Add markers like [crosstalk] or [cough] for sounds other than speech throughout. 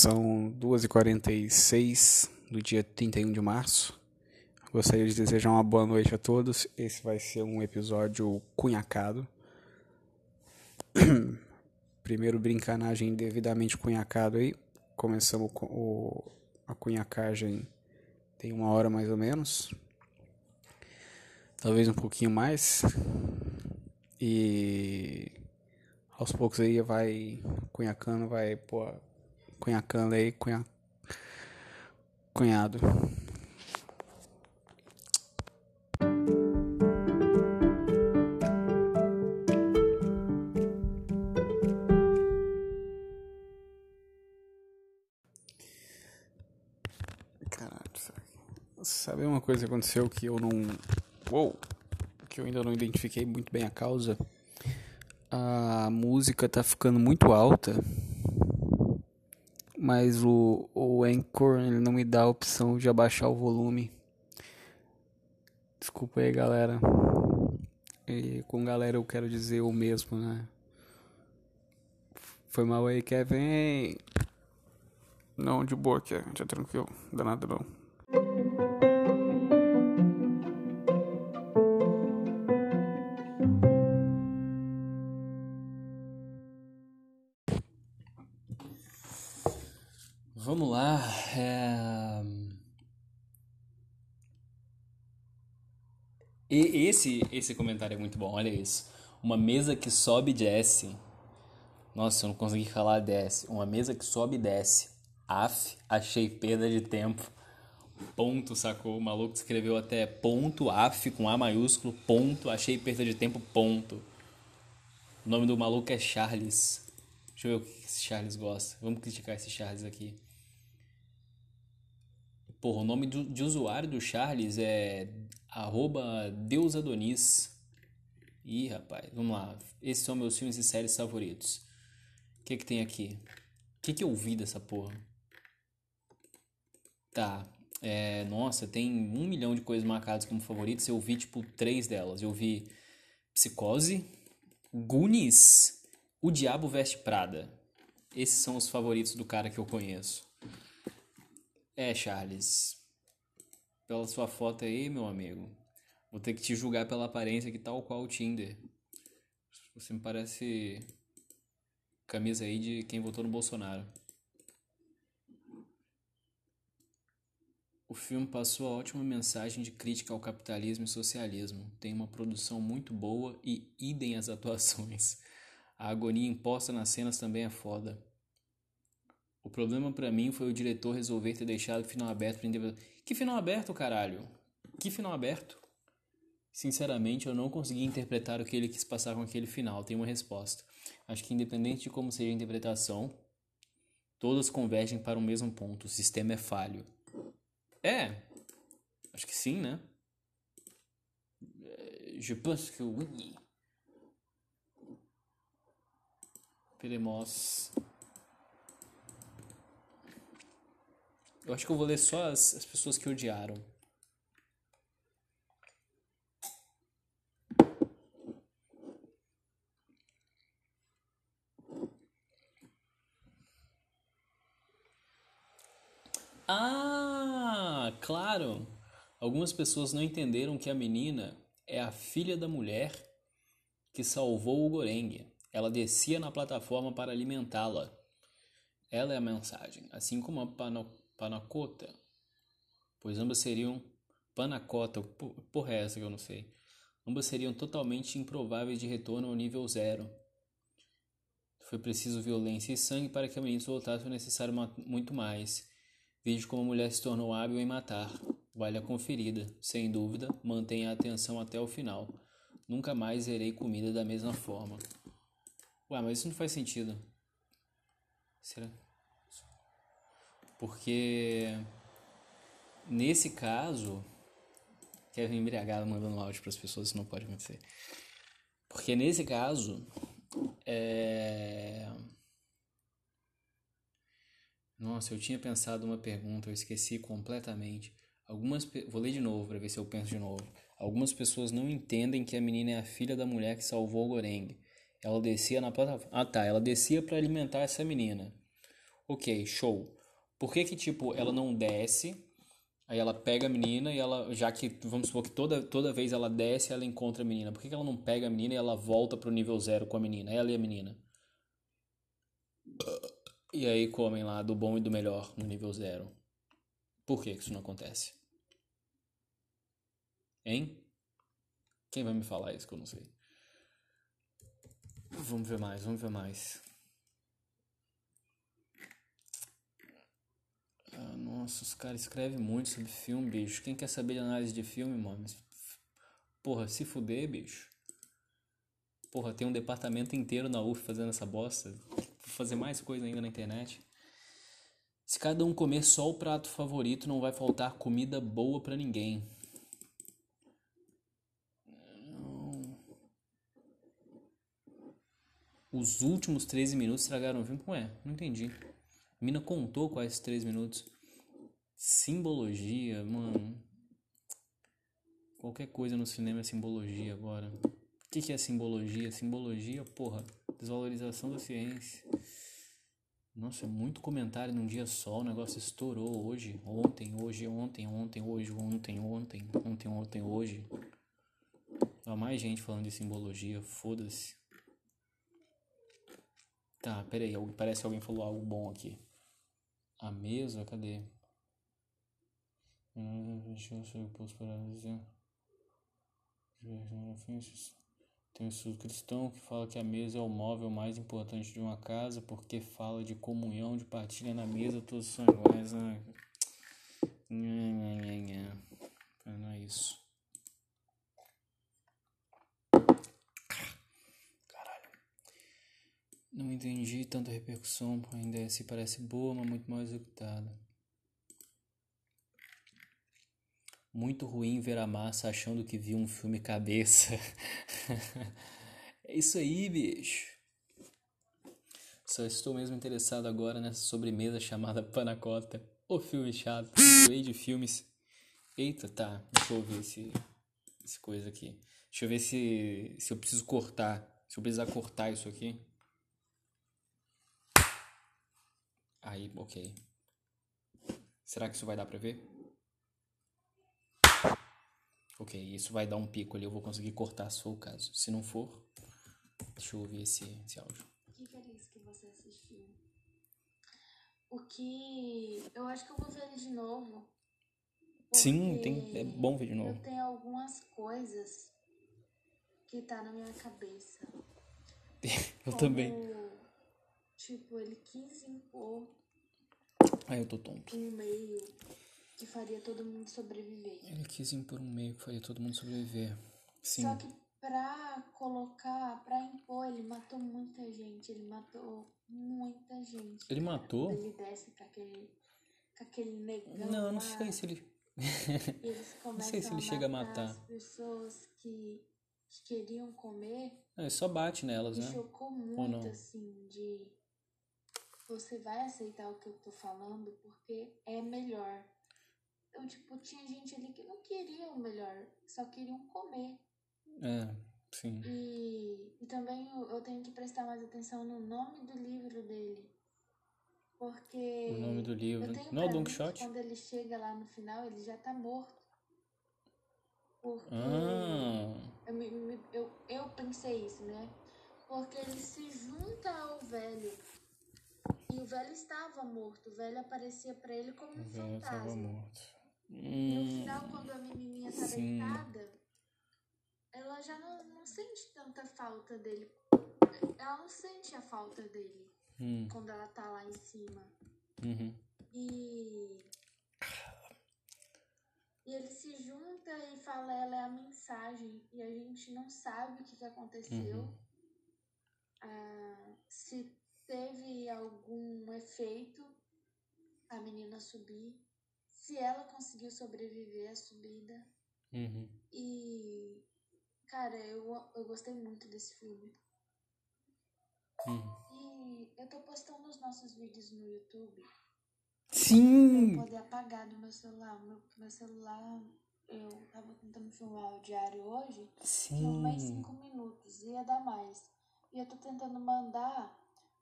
São 2h46 do dia 31 de março. Gostaria de desejar uma boa noite a todos. Esse vai ser um episódio cunhacado. [clears throat] Primeiro brincanagem devidamente cunhacado aí. Começamos com o, a cunhacagem tem uma hora mais ou menos. Talvez um pouquinho mais. E aos poucos aí vai cunhacando, vai pô, cunhacando aí, cunha, cunhado. Sabe uma coisa que aconteceu que eu não. Uou! Que eu ainda não identifiquei muito bem a causa? A música tá ficando muito alta mas o, o Anchor ele não me dá a opção de abaixar o volume. Desculpa aí, galera. E com galera eu quero dizer o mesmo, né? Foi mal aí, Kevin. Não, de boa, Kevin. Já tranquilo. Danado não. Esse, esse comentário é muito bom, olha isso. Uma mesa que sobe e desce. Nossa, eu não consegui falar desce. Uma mesa que sobe e desce. Af, achei perda de tempo. Ponto, sacou? O maluco escreveu até ponto, af com A maiúsculo, ponto, achei perda de tempo, ponto. O nome do maluco é Charles. Deixa eu ver o que esse Charles gosta. Vamos criticar esse Charles aqui. Porra, o nome do, de usuário do Charles é arroba deusadonis. Ih, rapaz, vamos lá. Esses são meus filmes e séries favoritos. O que que tem aqui? O que que eu vi dessa porra? Tá, é, nossa, tem um milhão de coisas marcadas como favoritos. Eu vi, tipo, três delas. Eu vi Psicose, Goonies, O Diabo Veste Prada. Esses são os favoritos do cara que eu conheço. É, Charles. Pela sua foto aí, meu amigo. Vou ter que te julgar pela aparência que tal qual o Tinder. Você me parece camisa aí de quem votou no Bolsonaro. O filme passou a ótima mensagem de crítica ao capitalismo e socialismo. Tem uma produção muito boa e idem as [laughs] atuações. A agonia imposta nas cenas também é foda. O problema para mim foi o diretor resolver ter deixado o final aberto interpretação. Que final aberto, caralho? Que final aberto? Sinceramente, eu não consegui interpretar o que ele quis passar com aquele final. Tem uma resposta. Acho que independente de como seja a interpretação, todas convergem para o mesmo ponto. O sistema é falho. É. Acho que sim, né? Je pense que oui. Peremos. Eu acho que eu vou ler só as, as pessoas que odiaram. Ah, claro! Algumas pessoas não entenderam que a menina é a filha da mulher que salvou o Goreng. Ela descia na plataforma para alimentá-la. Ela é a mensagem, assim como a panacota, pois ambas seriam panacota, porra é essa que eu não sei. Ambas seriam totalmente improváveis de retorno ao nível zero. Foi preciso violência e sangue para que a menina voltasse foi necessário muito mais. Veja como a mulher se tornou hábil em matar. Vale a conferida. Sem dúvida, mantenha a atenção até o final. Nunca mais zerei comida da mesma forma. Ué, mas isso não faz sentido. Será? Porque nesse caso, Kevin embriagado mandando áudio para as pessoas, isso não pode acontecer. Porque nesse caso, é... Nossa, eu tinha pensado uma pergunta, eu esqueci completamente. Algumas vou ler de novo para ver se eu penso de novo. Algumas pessoas não entendem que a menina é a filha da mulher que salvou o Goreng. Ela descia na plataforma. Ah, tá, ela descia para alimentar essa menina. Ok, show. Por que que, tipo, ela não desce, aí ela pega a menina e ela, já que, vamos supor que toda, toda vez ela desce, ela encontra a menina. Por que que ela não pega a menina e ela volta pro nível zero com a menina? Ela e a menina. E aí comem lá do bom e do melhor no nível zero. Por que que isso não acontece? Hein? Quem vai me falar isso que eu não sei? Vamos ver mais, vamos ver mais. Ah, nossa, os caras escrevem muito sobre filme, bicho. Quem quer saber de análise de filme, mano? Porra, se fuder, bicho. Porra, tem um departamento inteiro na UF fazendo essa bosta. Vou fazer mais coisa ainda na internet. Se cada um comer só o prato favorito, não vai faltar comida boa pra ninguém. Os últimos 13 minutos estragaram o filme? Ué, não entendi. Mina contou quais 13 minutos. Simbologia, mano. Qualquer coisa no cinema é simbologia agora. O que, que é simbologia? Simbologia, porra, desvalorização da ciência. Nossa, é muito comentário num dia só. O negócio estourou hoje, ontem, hoje, ontem, ontem, hoje, ontem, ontem, ontem, ontem, hoje. Há mais gente falando de simbologia, foda-se. Tá, peraí, parece que alguém falou algo bom aqui. A mesa, cadê? Tem um estudo cristão que fala que a mesa é o móvel mais importante de uma casa porque fala de comunhão, de partilha na mesa, todos são iguais. Né? Não é isso. Não entendi tanta repercussão, ainda se parece boa, mas muito mal executada. Muito ruim ver a massa achando que viu um filme cabeça. [laughs] é isso aí, bicho. Só estou mesmo interessado agora nessa sobremesa chamada Panacota. O filme chato, rei de filmes. Eita, tá. Deixa eu ver esse, esse coisa aqui. Deixa eu ver se, se eu preciso cortar. Se eu precisar cortar isso aqui. Aí, ok. Será que isso vai dar pra ver? Ok, isso vai dar um pico ali, eu vou conseguir cortar se for o caso. Se não for, deixa eu ouvir esse, esse áudio. O que, que era isso que você assistiu? O que. Eu acho que eu vou ver ele de novo. Sim, tem, é bom ver de novo. Eu tenho algumas coisas que tá na minha cabeça. [laughs] eu também. Tipo, ele quis impor. Ah, eu tô tonto. Um meio que faria todo mundo sobreviver. Ele quis impor um meio que faria todo mundo sobreviver. Sim. Só que pra colocar, pra impor, ele matou muita gente. Ele matou muita gente. Ele matou? Ele desce com aquele, com aquele negão. Não, não sei se ele. [laughs] Não sei se ele chega a matar. As pessoas que, que queriam comer. Não, ele só bate nelas, né? chocou muito, assim, de você vai aceitar o que eu tô falando porque é melhor. Eu, tipo, tinha gente ali que não queria o melhor, só queriam comer. É, sim. E, e também eu, eu tenho que prestar mais atenção no nome do livro dele. Porque. O nome do livro. Eu não é o? Quando ele chega lá no final, ele já tá morto. Porque. Ah. Eu, me- eu, eu pensei isso, né? Porque ele se junta ao velho. E o velho estava morto. O velho aparecia pra ele como um O velho tava morto. No Hum, final, quando a menininha tá sim. deitada, ela já não, não sente tanta falta dele. Ela não sente a falta dele hum, quando ela tá lá em cima. uhum. E. E ele se junta e fala, ela é a mensagem. E a gente não sabe o que, que aconteceu. Uhum. Ah, se teve algum efeito a menina subir. Se ela conseguiu sobreviver à subida. Uhum. E. Cara, eu, eu gostei muito desse filme. Uhum. E eu tô postando os nossos vídeos no YouTube. Sim! Pra eu poder apagar do meu celular. Meu, meu celular, eu tava tentando filmar o diário hoje. Filmei Sim! cinco minutos, ia dar mais. E eu tô tentando mandar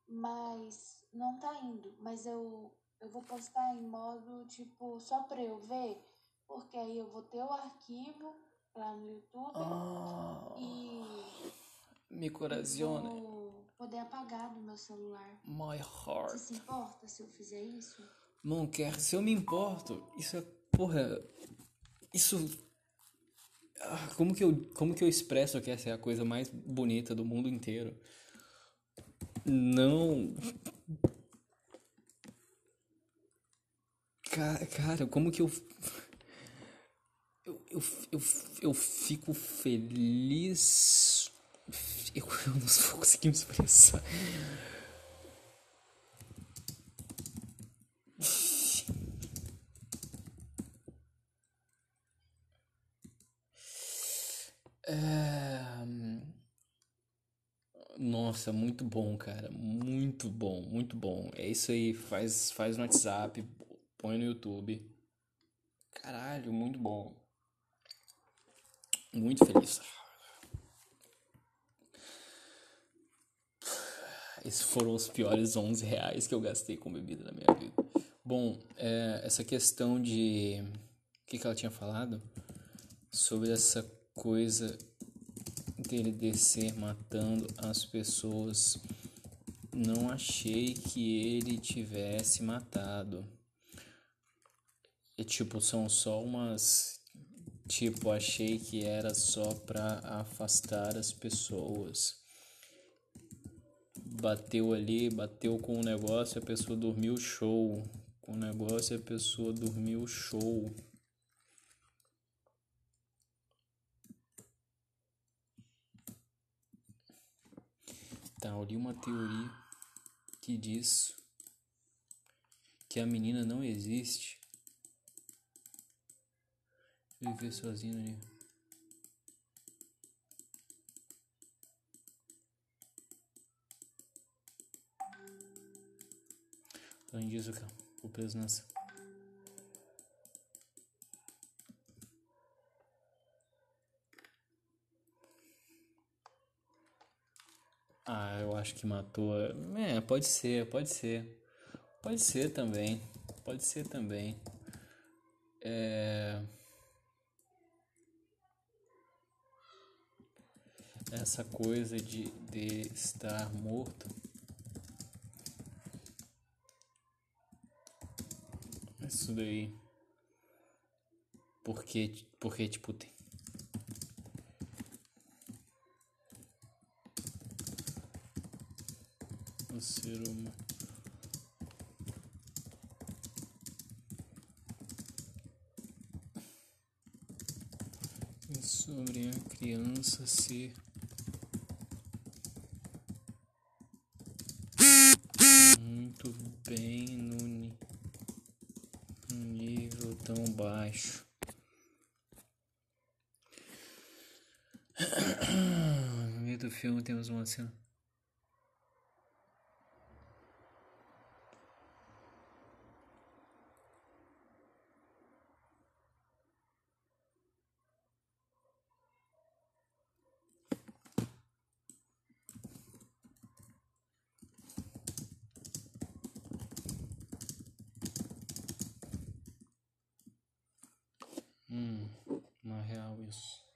mas não tá indo. Mas eu, eu vou postar em modo, tipo, só pra eu ver, porque aí eu vou ter o arquivo lá no YouTube Ah, e mi corazione, vou poder apagar do meu celular. my Você heart. se importa se eu fizer isso? Não quer, se eu me importo, isso é, porra, isso, ah, como que eu, como que eu expresso que essa é a coisa mais bonita do mundo inteiro? Não, Ca- cara, como que eu, eu, eu, eu, eu fico feliz, eu, eu não vou conseguir me expressar. É... Nossa, muito bom, cara. Muito bom, muito bom. É isso aí. Faz, faz no WhatsApp, põe no YouTube. Caralho, muito bom. Muito feliz. Esses foram os piores 11 reais que eu gastei com bebida na minha vida. Bom, é, essa questão de. O que, que ela tinha falado? Sobre essa coisa dele descer matando as pessoas. Não achei que ele tivesse matado. E tipo, são só umas. Tipo, achei que era só pra afastar as pessoas. Bateu ali, bateu com o negócio, a pessoa dormiu show. Com o negócio, a pessoa dormiu show. Tá, eu li uma teoria que diz que a menina não existe. Viver sozinho ali. Além disso, cara, vou preso nessa. Ah, eu acho que matou. É, pode ser, pode ser. Pode ser também. Pode ser também. É... Essa coisa de, de estar morto. Isso daí. Porque, porque tipo, tem. O ser humano. Sobre a criança ser muito bem no nível tão baixo. [coughs] No meio do filme temos uma cena. Hum, na real isso.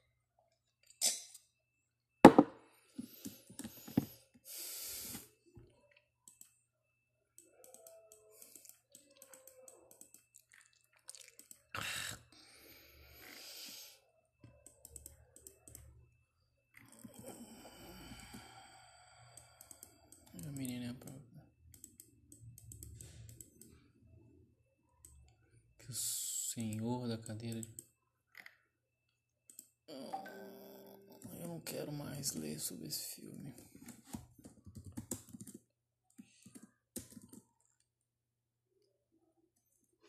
A menina é própria. Que o senhor da cadeira de Eu não quero mais ler sobre esse filme.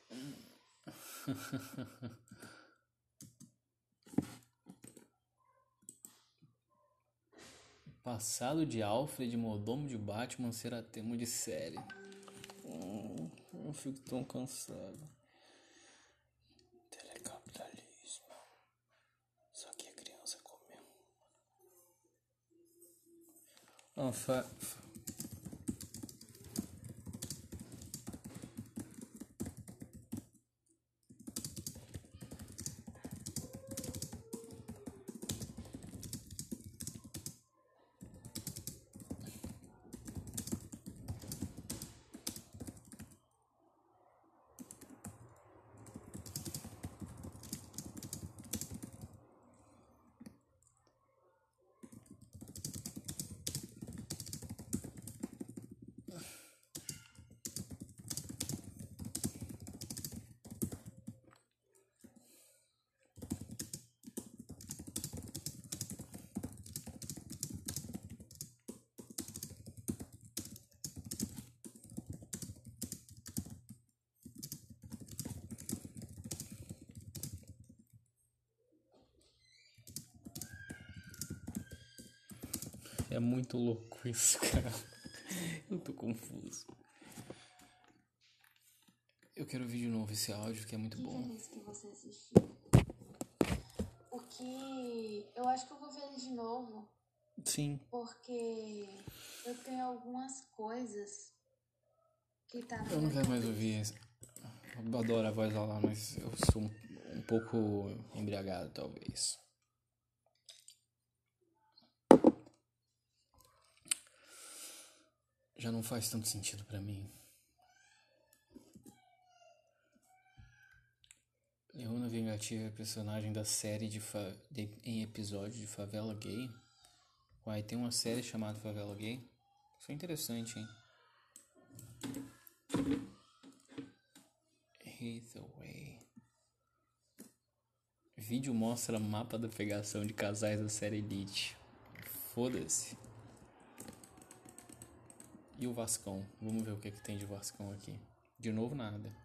[laughs] Passado de Alfred, mordomo de Batman, será tema de série. Hum, eu fico tão cansado. Telecapitalismo. Só que a criança comeu. Ah, fa... É muito louco isso, cara. Eu tô confuso. Eu quero ouvir de novo esse áudio que é muito Que bom. feliz que você assistiu. O que. Eu acho que eu vou ver ele de novo, Sim. porque eu tenho algumas coisas que tá na Eu não quero mais ouvir. esse- Eu adoro a voz lá, mas eu sou um, um pouco embriagado, talvez. Já não faz tanto sentido pra mim. Leona Vingativa é personagem da série de, de- em episódio de Favela Gay. Uai, tem uma série chamada Favela Gay. Isso é interessante, hein? Hathaway. Vídeo mostra mapa da pegação de casais da série Elite. Foda-se. E o Vascão? Vamos ver o que, que tem de Vascão aqui. De novo, nada.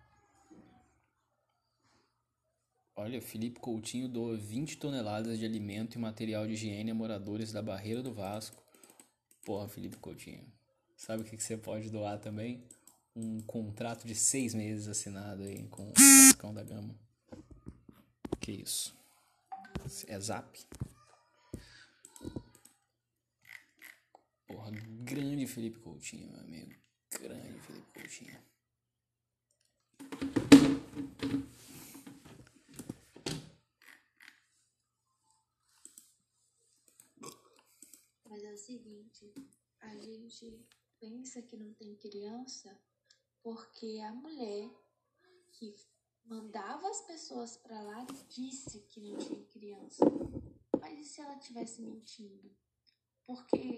Olha, Felipe Coutinho doa 20 toneladas de alimento e material de higiene a moradores da Barreira do Vasco. Porra, Felipe Coutinho. Sabe o que, que você pode doar também? Um contrato de seis meses assinado aí com o Vascão da Gama. Que isso? É zap? Porra, grande Felipe Coutinho, meu amigo. Grande Felipe Coutinho. Mas é o seguinte, a gente pensa que não tem criança porque a mulher que mandava as pessoas pra lá disse que não tinha criança. Mas e se ela tivesse mentindo? Porque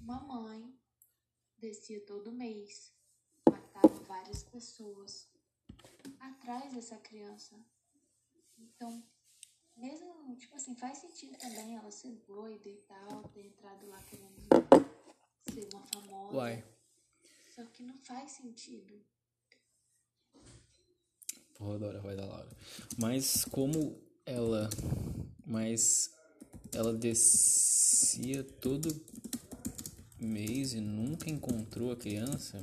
uma mãe descia todo mês, matava várias pessoas atrás dessa criança. Então, mesmo, tipo assim, faz sentido também ela ser doida e tal, ter entrado lá querendo ser uma famosa. Uai. Só que não faz sentido. Porra, adoro a voz da Laura. Mas como ela. Mas ela descia todo mês e nunca encontrou a criança.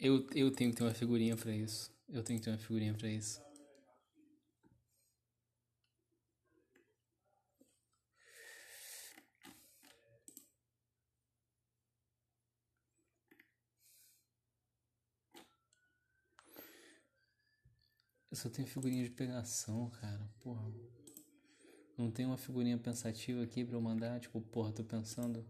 Eu, eu tenho que ter uma figurinha pra isso. Eu tenho que ter uma figurinha pra isso. Eu só tenho figurinha de pegação, cara. Porra. Não tem uma figurinha pensativa aqui pra eu mandar? Tipo, porra, tô pensando.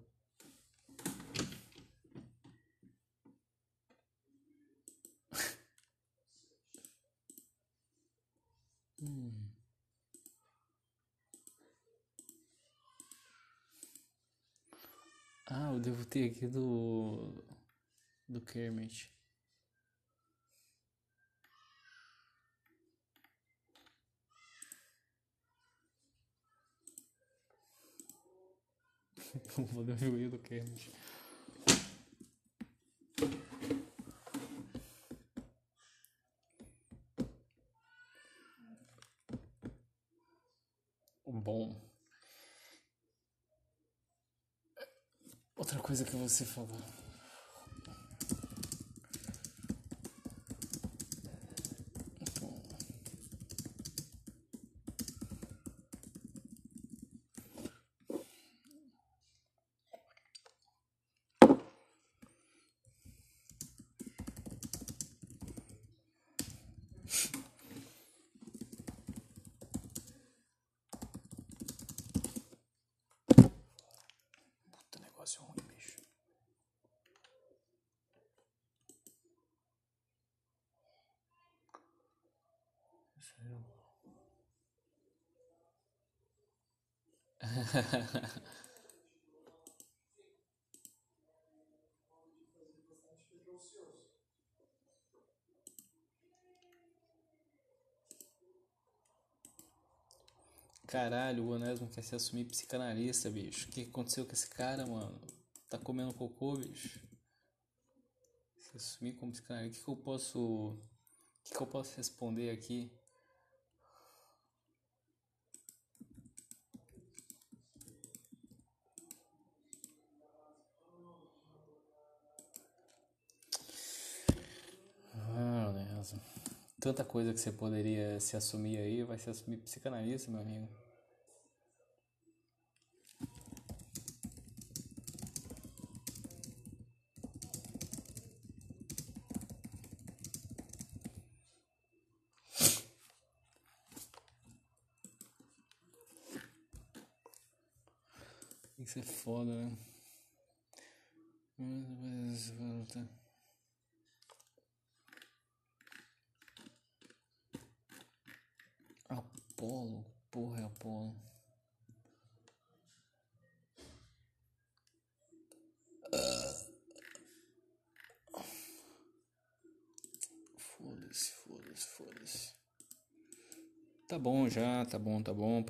Ah, devo ter aqui do. Do Kermit. [laughs] Vou a figurinha do Kermit. Bom. Outra coisa que você falou. céu. [laughs] Caralho, o Onésimo quer se assumir psicanalista, bicho. O que aconteceu com esse cara, mano? Tá comendo cocô, bicho? Se assumir como psicanalista, o que, que eu posso. O que, que eu posso responder aqui? Tanta coisa que você poderia se assumir aí, vai se assumir psicanalista, meu amigo. Tem que ser foda, né? Apolo, porra, é Apolo. Já, tá bom, tá bom.